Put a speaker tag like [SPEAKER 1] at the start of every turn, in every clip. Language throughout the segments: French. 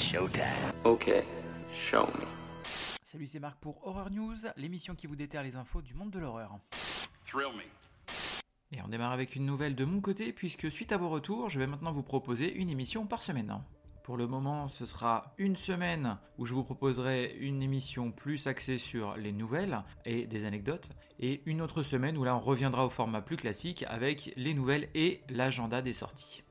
[SPEAKER 1] showtime. Ok, show me.
[SPEAKER 2] Salut, c'est Marc pour Horror News, l'émission qui vous déterre les infos du monde de l'horreur.
[SPEAKER 3] Thrill me.
[SPEAKER 2] Et on démarre avec une nouvelle de mon côté, puisque suite à vos retours, je vais maintenant vous proposer une émission par semaine. Pour le moment, ce sera une semaine où je vous proposerai une émission plus axée sur les nouvelles et des anecdotes, et une autre semaine où là on reviendra au format plus classique avec les nouvelles et l'agenda des sorties.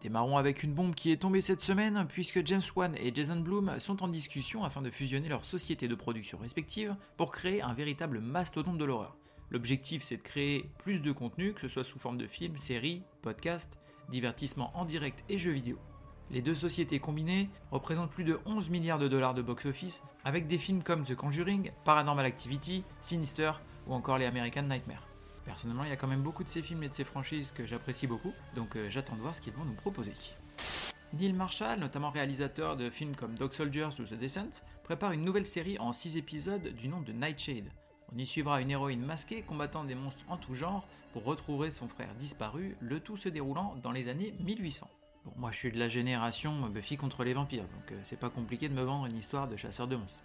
[SPEAKER 2] Démarrons avec une bombe qui est tombée cette semaine puisque James Wan et Jason Blum sont en discussion afin de fusionner leurs sociétés de production respectives pour créer un véritable mastodonte de l'horreur. L'objectif c'est de créer plus de contenu, que ce soit sous forme de films, séries, podcasts, divertissements en direct et jeux vidéo. Les deux sociétés combinées représentent plus de 11 milliards de dollars de box-office avec des films comme The Conjuring, Paranormal Activity, Sinister ou encore les American Nightmare. Personnellement, il y a quand même beaucoup de ces films et de ces franchises que j'apprécie beaucoup, donc euh, j'attends de voir ce qu'ils vont nous proposer. Neil Marshall, notamment réalisateur de films comme Dog Soldiers ou The Descent, prépare une nouvelle série en 6 épisodes du nom de Nightshade. On y suivra une héroïne masquée combattant des monstres en tout genre pour retrouver son frère disparu, le tout se déroulant dans les années 1800. Bon, moi je suis de la génération Buffy contre les vampires, donc euh, c'est pas compliqué de me vendre une histoire de chasseur de monstres.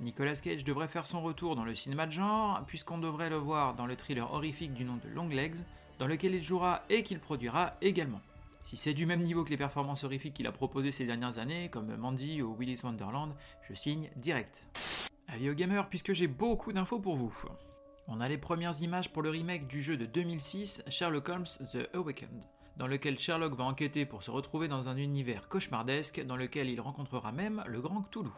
[SPEAKER 2] Nicolas Cage devrait faire son retour dans le cinéma de genre, puisqu'on devrait le voir dans le thriller horrifique du nom de Long Legs, dans lequel il jouera et qu'il produira également. Si c'est du même niveau que les performances horrifiques qu'il a proposées ces dernières années, comme Mandy ou Willy's Wonderland, je signe direct. Avis aux gamers, puisque j'ai beaucoup d'infos pour vous. On a les premières images pour le remake du jeu de 2006, Sherlock Holmes The Awakened, dans lequel Sherlock va enquêter pour se retrouver dans un univers cauchemardesque dans lequel il rencontrera même le grand Cthulhu.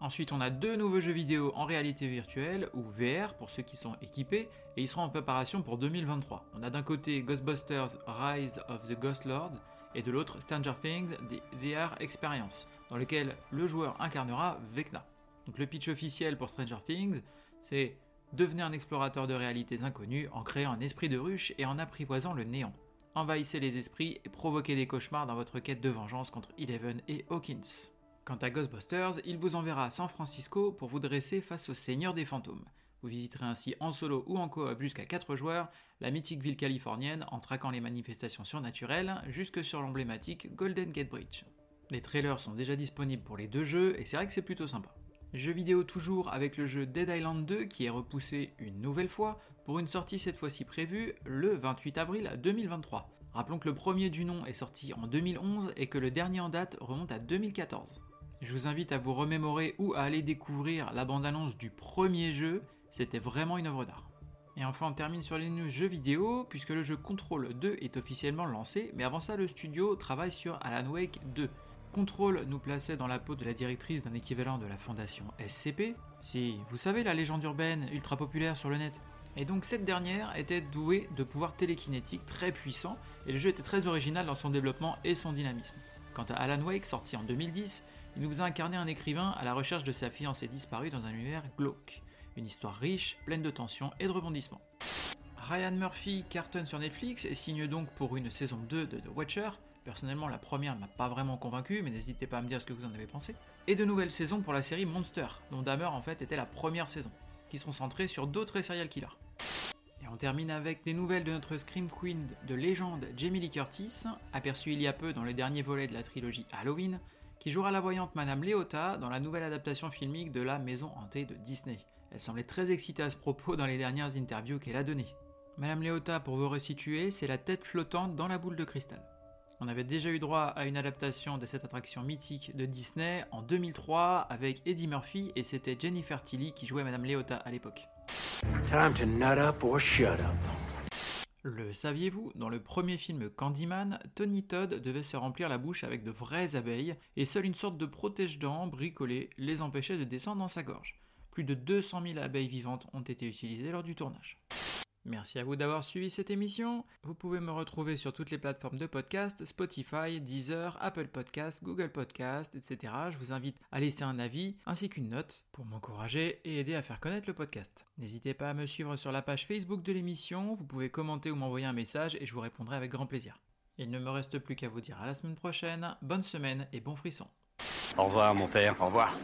[SPEAKER 2] Ensuite, on a deux nouveaux jeux vidéo en réalité virtuelle, ou VR pour ceux qui sont équipés, et ils seront en préparation pour 2023. On a d'un côté Ghostbusters Rise of the Ghost Lord, et de l'autre Stranger Things The VR Experience, dans lequel le joueur incarnera Vecna. Donc le pitch officiel pour Stranger Things, c'est devenir un explorateur de réalités inconnues en créant un esprit de ruche et en apprivoisant le néant. Envahissez les esprits et provoquez des cauchemars dans votre quête de vengeance contre Eleven et Hawkins. Quant à Ghostbusters, il vous enverra à San Francisco pour vous dresser face au Seigneur des Fantômes. Vous visiterez ainsi en solo ou en coop jusqu'à 4 joueurs la mythique ville californienne en traquant les manifestations surnaturelles jusque sur l'emblématique Golden Gate Bridge. Les trailers sont déjà disponibles pour les deux jeux et c'est vrai que c'est plutôt sympa. Jeu vidéo toujours avec le jeu Dead Island 2 qui est repoussé une nouvelle fois pour une sortie cette fois-ci prévue le 28 avril 2023. Rappelons que le premier du nom est sorti en 2011 et que le dernier en date remonte à 2014. Je vous invite à vous remémorer ou à aller découvrir la bande-annonce du premier jeu, c'était vraiment une œuvre d'art. Et enfin on termine sur les news jeux vidéo, puisque le jeu Control 2 est officiellement lancé, mais avant ça le studio travaille sur Alan Wake 2. Control nous plaçait dans la peau de la directrice d'un équivalent de la fondation SCP, si vous savez la légende urbaine ultra populaire sur le net. Et donc cette dernière était douée de pouvoirs télékinétiques très puissants, et le jeu était très original dans son développement et son dynamisme. Quant à Alan Wake, sorti en 2010, il nous a incarné un écrivain à la recherche de sa fiancée disparue dans un univers glauque. Une histoire riche, pleine de tensions et de rebondissements. Ryan Murphy cartonne sur Netflix et signe donc pour une saison 2 de The Watcher. Personnellement, la première m'a pas vraiment convaincu, mais n'hésitez pas à me dire ce que vous en avez pensé. Et de nouvelles saisons pour la série Monster, dont Dahmer en fait était la première saison, qui sont centrées sur d'autres serial killers. Et on termine avec des nouvelles de notre Scream Queen de légende Jamie Lee Curtis, aperçue il y a peu dans le dernier volet de la trilogie Halloween, qui jouera la voyante Madame Léota dans la nouvelle adaptation filmique de La Maison Hantée de Disney. Elle semblait très excitée à ce propos dans les dernières interviews qu'elle a données. Madame Léota, pour vous resituer, c'est la tête flottante dans la boule de cristal. On avait déjà eu droit à une adaptation de cette attraction mythique de Disney en 2003 avec Eddie Murphy et c'était Jennifer Tilly qui jouait Madame Léota à l'époque.
[SPEAKER 1] Time.
[SPEAKER 2] Le saviez-vous? Dans le premier film Candyman, Tony Todd devait se remplir la bouche avec de vraies abeilles, et seule une sorte de protège-dents bricolé les empêchait de descendre dans sa gorge. Plus de 200 000 abeilles vivantes ont été utilisées lors du tournage. Merci à vous d'avoir suivi cette émission. Vous pouvez me retrouver sur toutes les plateformes de podcast, Spotify, Deezer, Apple Podcast, Google Podcast, etc. Je vous invite à laisser un avis ainsi qu'une note pour m'encourager et aider à faire connaître le podcast. N'hésitez pas à me suivre sur la page Facebook de l'émission, vous pouvez commenter ou m'envoyer un message et je vous répondrai avec grand plaisir. Il ne me reste plus qu'à vous dire à la semaine prochaine, bonne semaine et bon frisson.
[SPEAKER 1] Au revoir, mon père. Au revoir.